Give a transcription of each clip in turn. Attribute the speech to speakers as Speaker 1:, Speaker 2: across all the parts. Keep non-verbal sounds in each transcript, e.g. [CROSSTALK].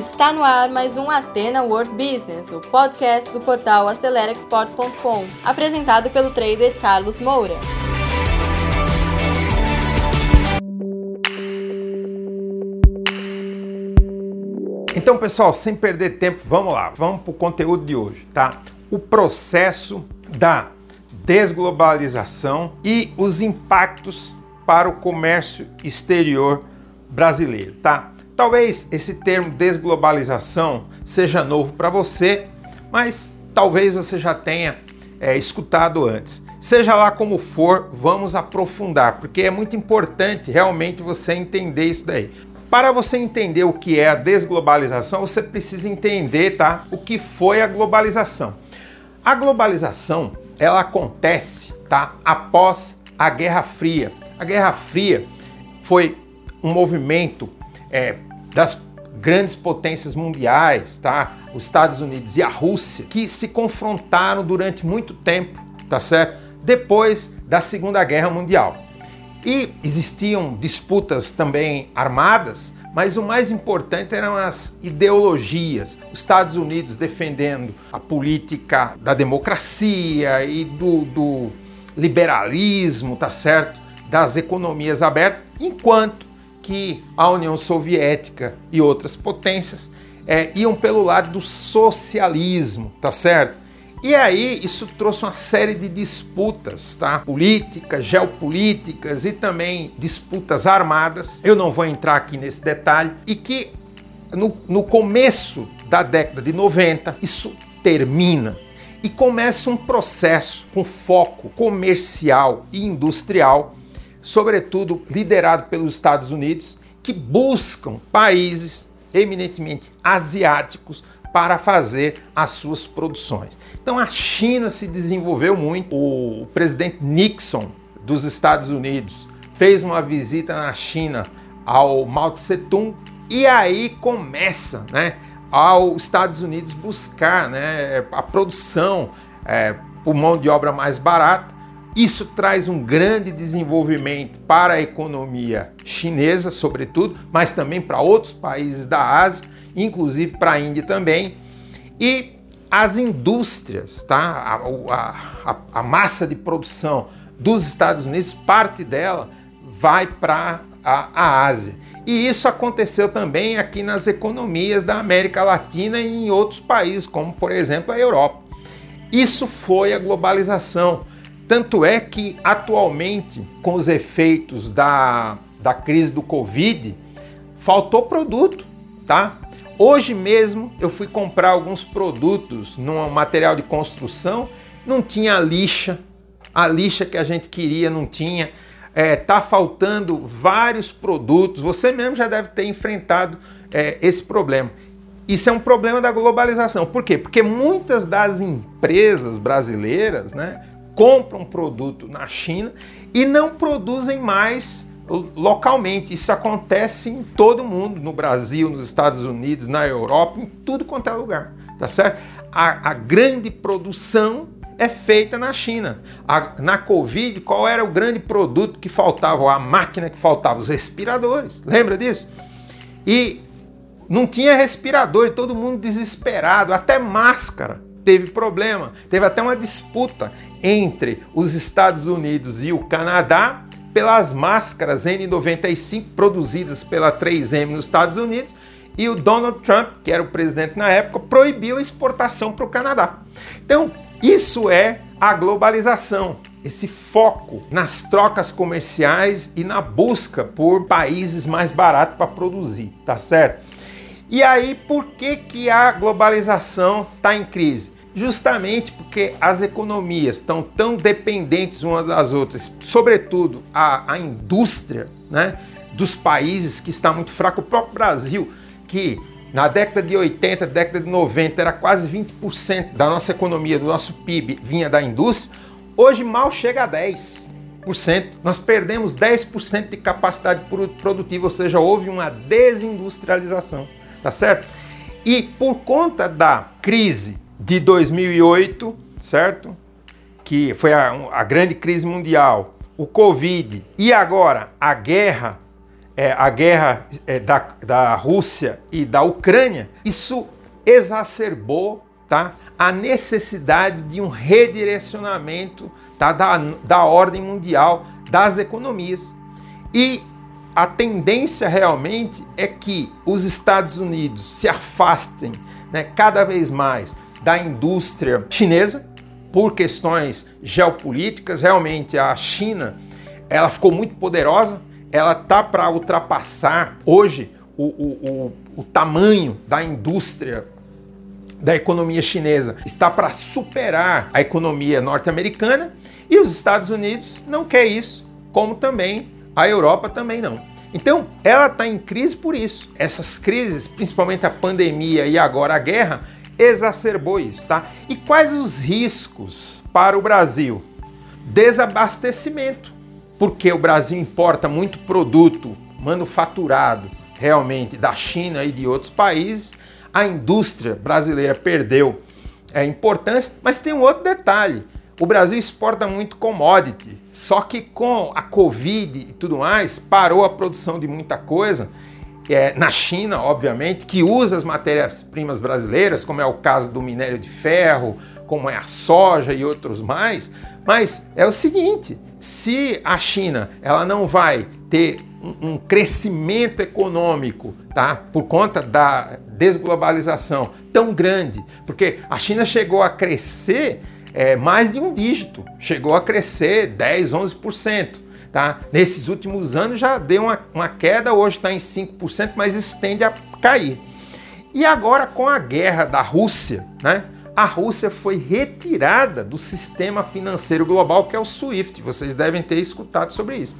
Speaker 1: Está no ar mais um Atena World Business, o podcast do portal AceleraExport.com, apresentado pelo trader Carlos Moura.
Speaker 2: Então, pessoal, sem perder tempo, vamos lá, vamos para o conteúdo de hoje, tá? O processo da desglobalização e os impactos para o comércio exterior brasileiro, tá? Talvez esse termo desglobalização seja novo para você, mas talvez você já tenha é, escutado antes. Seja lá como for, vamos aprofundar, porque é muito importante realmente você entender isso daí. Para você entender o que é a desglobalização, você precisa entender, tá? O que foi a globalização. A globalização, ela acontece, tá? Após a Guerra Fria. A Guerra Fria foi um movimento é, das grandes potências mundiais, tá? Os Estados Unidos e a Rússia, que se confrontaram durante muito tempo, tá certo? Depois da Segunda Guerra Mundial. E existiam disputas também armadas, mas o mais importante eram as ideologias. Os Estados Unidos defendendo a política da democracia e do, do liberalismo, tá certo? Das economias abertas, enquanto que a União Soviética e outras potências é, iam pelo lado do socialismo, tá certo? E aí isso trouxe uma série de disputas, tá? Políticas, geopolíticas e também disputas armadas. Eu não vou entrar aqui nesse detalhe. E que no, no começo da década de 90 isso termina e começa um processo com foco comercial e industrial, sobretudo liderado pelos Estados Unidos, que buscam países eminentemente asiáticos para fazer as suas produções. Então a China se desenvolveu muito. O presidente Nixon dos Estados Unidos fez uma visita na China ao Mao Tse Tung e aí começa, né, aos Estados Unidos buscar, né, a produção é, por mão de obra mais barata. Isso traz um grande desenvolvimento para a economia chinesa, sobretudo, mas também para outros países da Ásia inclusive para a Índia também. E as indústrias, tá? A, a, a, massa de produção dos Estados Unidos, parte dela vai para a, a Ásia. E isso aconteceu também aqui nas economias da América Latina e em outros países, como por exemplo a Europa. Isso foi a globalização. Tanto é que atualmente, com os efeitos da, da crise do Covid, faltou produto, tá? Hoje mesmo eu fui comprar alguns produtos num material de construção, não tinha lixa, a lixa que a gente queria não tinha. É, tá faltando vários produtos. Você mesmo já deve ter enfrentado é, esse problema. Isso é um problema da globalização. Por quê? Porque muitas das empresas brasileiras né, compram produto na China e não produzem mais localmente. Isso acontece em todo mundo, no Brasil, nos Estados Unidos, na Europa, em tudo quanto é lugar, tá certo? A, a grande produção é feita na China. A, na Covid, qual era o grande produto que faltava, a máquina que faltava? Os respiradores. Lembra disso? E não tinha respirador, todo mundo desesperado, até máscara teve problema. Teve até uma disputa entre os Estados Unidos e o Canadá pelas máscaras N95 produzidas pela 3M nos Estados Unidos e o Donald Trump, que era o presidente na época, proibiu a exportação para o Canadá. Então, isso é a globalização, esse foco nas trocas comerciais e na busca por países mais baratos para produzir, tá certo? E aí, por que, que a globalização está em crise? Justamente porque as economias estão tão dependentes umas das outras, sobretudo a, a indústria né, dos países que está muito fraco, o próprio Brasil, que na década de 80, década de 90 era quase 20% da nossa economia, do nosso PIB vinha da indústria, hoje mal chega a 10%. Nós perdemos 10% de capacidade produtiva, ou seja, houve uma desindustrialização, tá certo? E por conta da crise de 2008, certo? Que foi a, a grande crise mundial, o Covid e agora a guerra é, a guerra é, da, da Rússia e da Ucrânia, isso exacerbou tá, a necessidade de um redirecionamento tá, da, da ordem mundial das economias. E a tendência realmente é que os Estados Unidos se afastem né, cada vez mais da indústria chinesa por questões geopolíticas. Realmente a China ela ficou muito poderosa, ela tá para ultrapassar hoje o, o, o, o tamanho da indústria da economia chinesa está para superar a economia norte-americana e os Estados Unidos não quer isso, como também a Europa também não. Então, ela está em crise por isso. Essas crises, principalmente a pandemia e agora a guerra, exacerbou isso, tá? E quais os riscos para o Brasil? Desabastecimento, porque o Brasil importa muito produto manufaturado realmente da China e de outros países. A indústria brasileira perdeu é, importância, mas tem um outro detalhe. O Brasil exporta muito commodity, só que com a Covid e tudo mais, parou a produção de muita coisa. É, na China, obviamente, que usa as matérias-primas brasileiras, como é o caso do minério de ferro, como é a soja e outros mais. Mas é o seguinte: se a China ela não vai ter um, um crescimento econômico, tá, por conta da desglobalização tão grande, porque a China chegou a crescer é, mais de um dígito, chegou a crescer 10, 11%. Tá? Nesses últimos anos já deu uma, uma queda, hoje está em 5%, mas isso tende a cair. E agora com a guerra da Rússia, né? a Rússia foi retirada do sistema financeiro global que é o SWIFT. Vocês devem ter escutado sobre isso.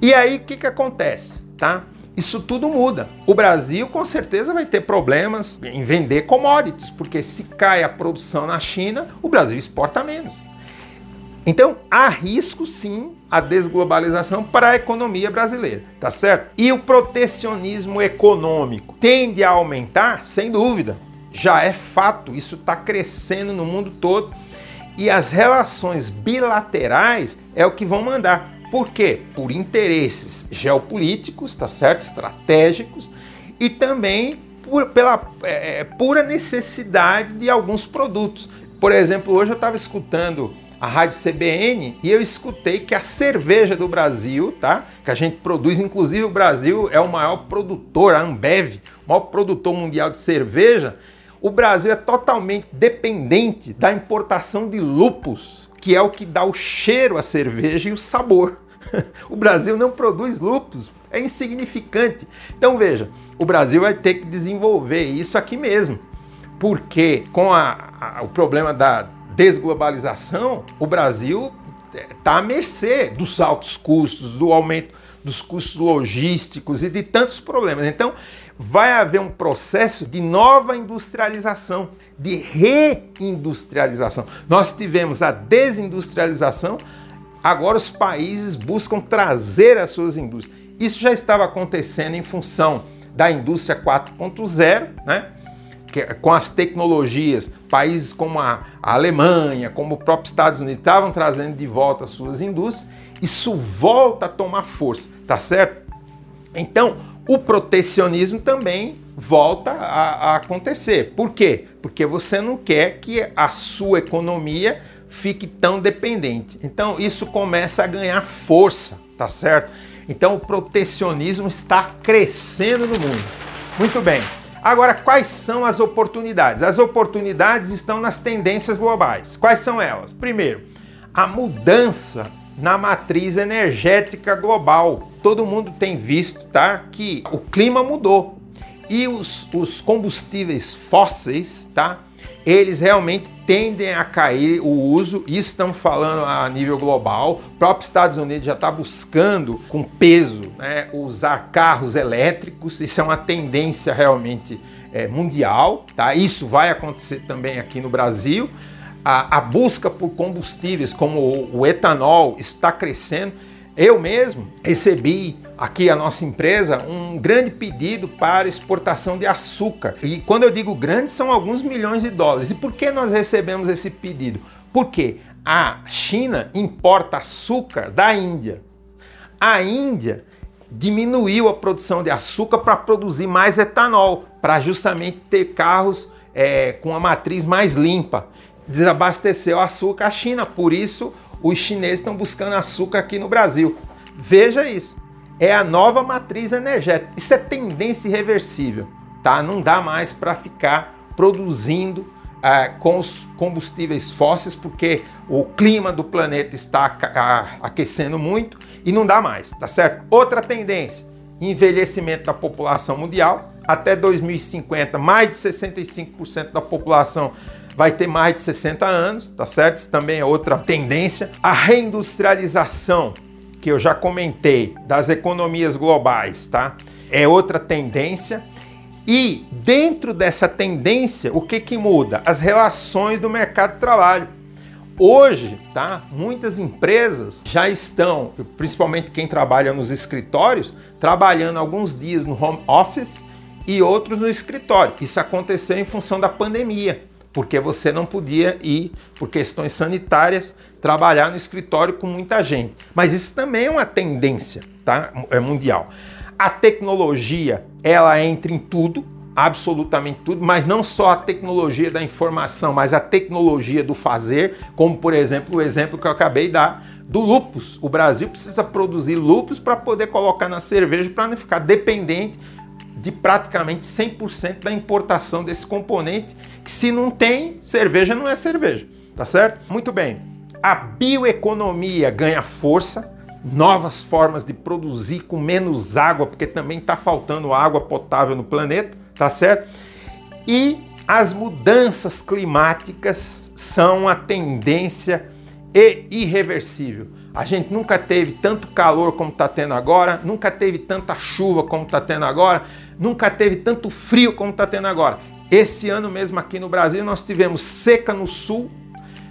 Speaker 2: E aí o que, que acontece? Tá? isso tudo muda. O Brasil com certeza vai ter problemas em vender commodities, porque se cai a produção na China, o Brasil exporta menos. Então, há risco sim a desglobalização para a economia brasileira, tá certo? E o protecionismo econômico tende a aumentar, sem dúvida. Já é fato, isso está crescendo no mundo todo. E as relações bilaterais é o que vão mandar. Por quê? Por interesses geopolíticos, tá certo? Estratégicos e também por, pela é, é pura necessidade de alguns produtos. Por exemplo, hoje eu estava escutando a rádio CBN e eu escutei que a cerveja do Brasil, tá? Que a gente produz, inclusive o Brasil é o maior produtor, a Ambev, o maior produtor mundial de cerveja. O Brasil é totalmente dependente da importação de lúpus que é o que dá o cheiro à cerveja e o sabor. [LAUGHS] o Brasil não produz lúpulos, é insignificante. Então veja, o Brasil vai ter que desenvolver isso aqui mesmo, porque com a, a, o problema da desglobalização, o Brasil está à mercê dos altos custos, do aumento dos custos logísticos e de tantos problemas. Então, vai haver um processo de nova industrialização, de reindustrialização. Nós tivemos a desindustrialização, agora os países buscam trazer as suas indústrias. Isso já estava acontecendo em função da indústria 4.0, né? Que, com as tecnologias, países como a, a Alemanha, como o próprio Estados Unidos estavam trazendo de volta as suas indústrias, isso volta a tomar força, tá certo? Então, o protecionismo também volta a, a, acontecer. Por quê? Porque você não quer que a sua economia fique tão dependente. Então isso começa a ganhar força, tá certo? Então o protecionismo está crescendo no mundo. Muito bem. Agora, quais são as oportunidades? As oportunidades estão nas tendências globais. Quais são elas? Primeiro, a mudança na matriz energética global. Todo mundo tem visto, tá, que o clima mudou e os, os combustíveis fósseis, tá, eles realmente tendem a cair o uso. Isso estamos falando a nível global. O próprio Estados Unidos já está buscando, com peso, né, usar carros elétricos. Isso é uma tendência realmente é, mundial. Tá? Isso vai acontecer também aqui no Brasil a, a busca por combustíveis como o, o etanol está crescendo. Eu mesmo recebi aqui a nossa empresa um grande pedido para exportação de açúcar. E quando eu digo grande, são alguns milhões de dólares. E por que nós recebemos esse pedido? Porque a China importa açúcar da Índia. A Índia diminuiu a produção de açúcar para produzir mais etanol, para justamente ter carros é, com a matriz mais limpa. Desabasteceu açúcar a China, por isso os chineses estão buscando açúcar aqui no Brasil. Veja isso. É a nova matriz energética. Isso é tendência irreversível, tá? Não dá mais para ficar produzindo uh, com os combustíveis fósseis, porque o clima do planeta está aquecendo muito e não dá mais, tá certo? Outra tendência: envelhecimento da população mundial. Até 2050, mais de 65% da população vai ter mais de 60 anos, tá certo? Isso também é outra tendência. A reindustrialização, que eu já comentei, das economias globais, tá? É outra tendência. E dentro dessa tendência, o que, que muda? As relações do mercado de trabalho. Hoje, tá? Muitas empresas já estão, principalmente quem trabalha nos escritórios, trabalhando alguns dias no home office e outros no escritório. Isso aconteceu em função da pandemia, porque você não podia ir por questões sanitárias trabalhar no escritório com muita gente. Mas isso também é uma tendência, tá? É mundial. A tecnologia, ela entra em tudo, absolutamente tudo, mas não só a tecnologia da informação, mas a tecnologia do fazer, como por exemplo o exemplo que eu acabei de dar do lúpus. O Brasil precisa produzir lúpus para poder colocar na cerveja para não ficar dependente de praticamente 100% da importação desse componente, que se não tem, cerveja não é cerveja, tá certo? Muito bem. A bioeconomia ganha força, novas formas de produzir com menos água, porque também está faltando água potável no planeta, tá certo? E as mudanças climáticas são a tendência irreversível. A gente nunca teve tanto calor como está tendo agora, nunca teve tanta chuva como está tendo agora, nunca teve tanto frio como está tendo agora. Esse ano mesmo aqui no Brasil nós tivemos seca no sul,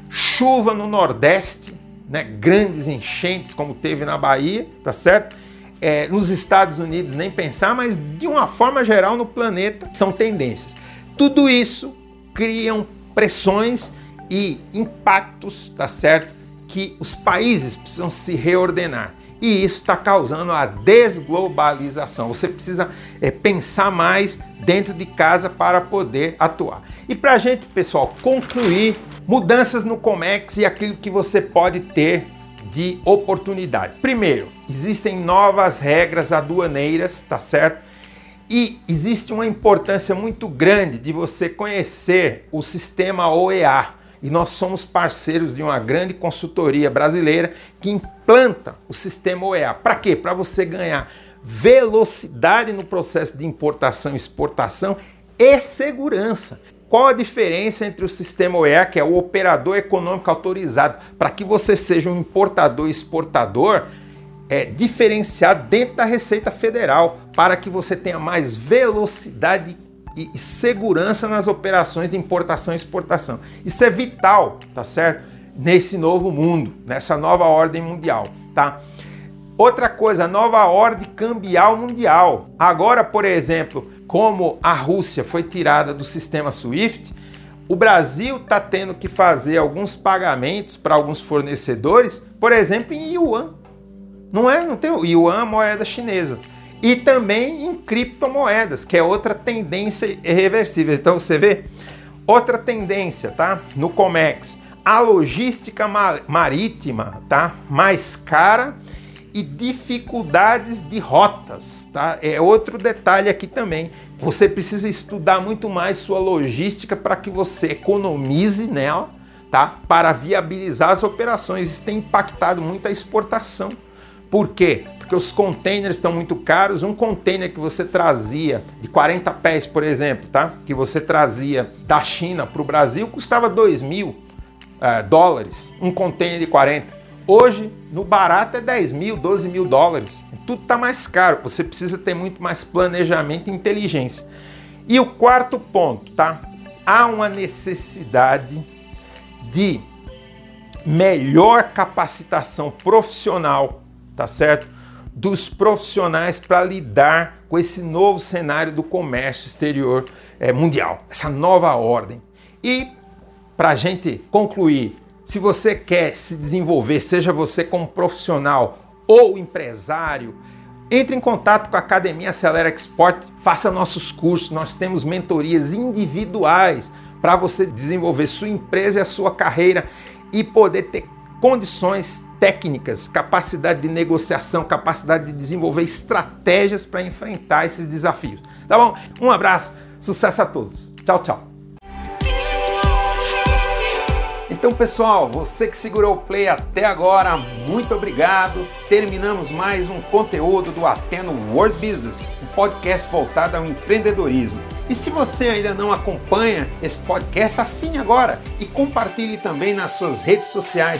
Speaker 2: chuva no nordeste, né, grandes enchentes como teve na Bahia, tá certo? É, nos Estados Unidos nem pensar, mas de uma forma geral no planeta são tendências. Tudo isso criam pressões e impactos, tá certo? Que os países precisam se reordenar. E isso está causando a desglobalização. Você precisa é, pensar mais dentro de casa para poder atuar. E para a gente, pessoal, concluir Mudanças no COMEX e aquilo que você pode ter de oportunidade. Primeiro, existem novas regras aduaneiras, tá certo? E existe uma importância muito grande de você conhecer o sistema OEA. E nós somos parceiros de uma grande consultoria brasileira que implanta o sistema OEA. Para quê? Para você ganhar velocidade no processo de importação e exportação e segurança. Qual a diferença entre o sistema OEA, que é o operador econômico autorizado, para que você seja um importador e exportador é, diferenciado dentro da Receita Federal, para que você tenha mais velocidade e segurança nas operações de importação e exportação. Isso é vital, tá certo? Nesse novo mundo, nessa nova ordem mundial, tá? Outra coisa, nova ordem cambial mundial. Agora, por exemplo, como a Rússia foi tirada do sistema SWIFT, o Brasil está tendo que fazer alguns pagamentos para alguns fornecedores, por exemplo, em yuan. Não é? Não tem yuan, moeda chinesa. E também em criptomoedas, que é outra tendência irreversível. Então você vê outra tendência, tá? No Comex, a logística marítima, tá? Mais cara e dificuldades de rotas, tá? É outro detalhe aqui também. Você precisa estudar muito mais sua logística para que você economize nela, tá? Para viabilizar as operações. Isso tem impactado muito a exportação. Por quê? Porque os containers estão muito caros. Um container que você trazia de 40 pés, por exemplo, tá? Que você trazia da China para o Brasil custava 2 mil uh, dólares. Um container de 40. Hoje, no barato é 10 mil, 12 mil dólares. Tudo está mais caro. Você precisa ter muito mais planejamento e inteligência. E o quarto ponto, tá? Há uma necessidade de melhor capacitação profissional, tá certo? Dos profissionais para lidar com esse novo cenário do comércio exterior é, mundial, essa nova ordem. E para a gente concluir, se você quer se desenvolver, seja você como profissional ou empresário, Entre em contato com a Academia Acelera Export, faça nossos cursos, nós temos mentorias individuais para você desenvolver sua empresa e a sua carreira e poder ter condições técnicas, capacidade de negociação, capacidade de desenvolver estratégias para enfrentar esses desafios. Tá bom? Um abraço, sucesso a todos. Tchau, tchau. Então, pessoal, você que segurou o play até agora, muito obrigado. Terminamos mais um conteúdo do Ateno World Business, um podcast voltado ao empreendedorismo. E se você ainda não acompanha esse podcast, assine agora e compartilhe também nas suas redes sociais,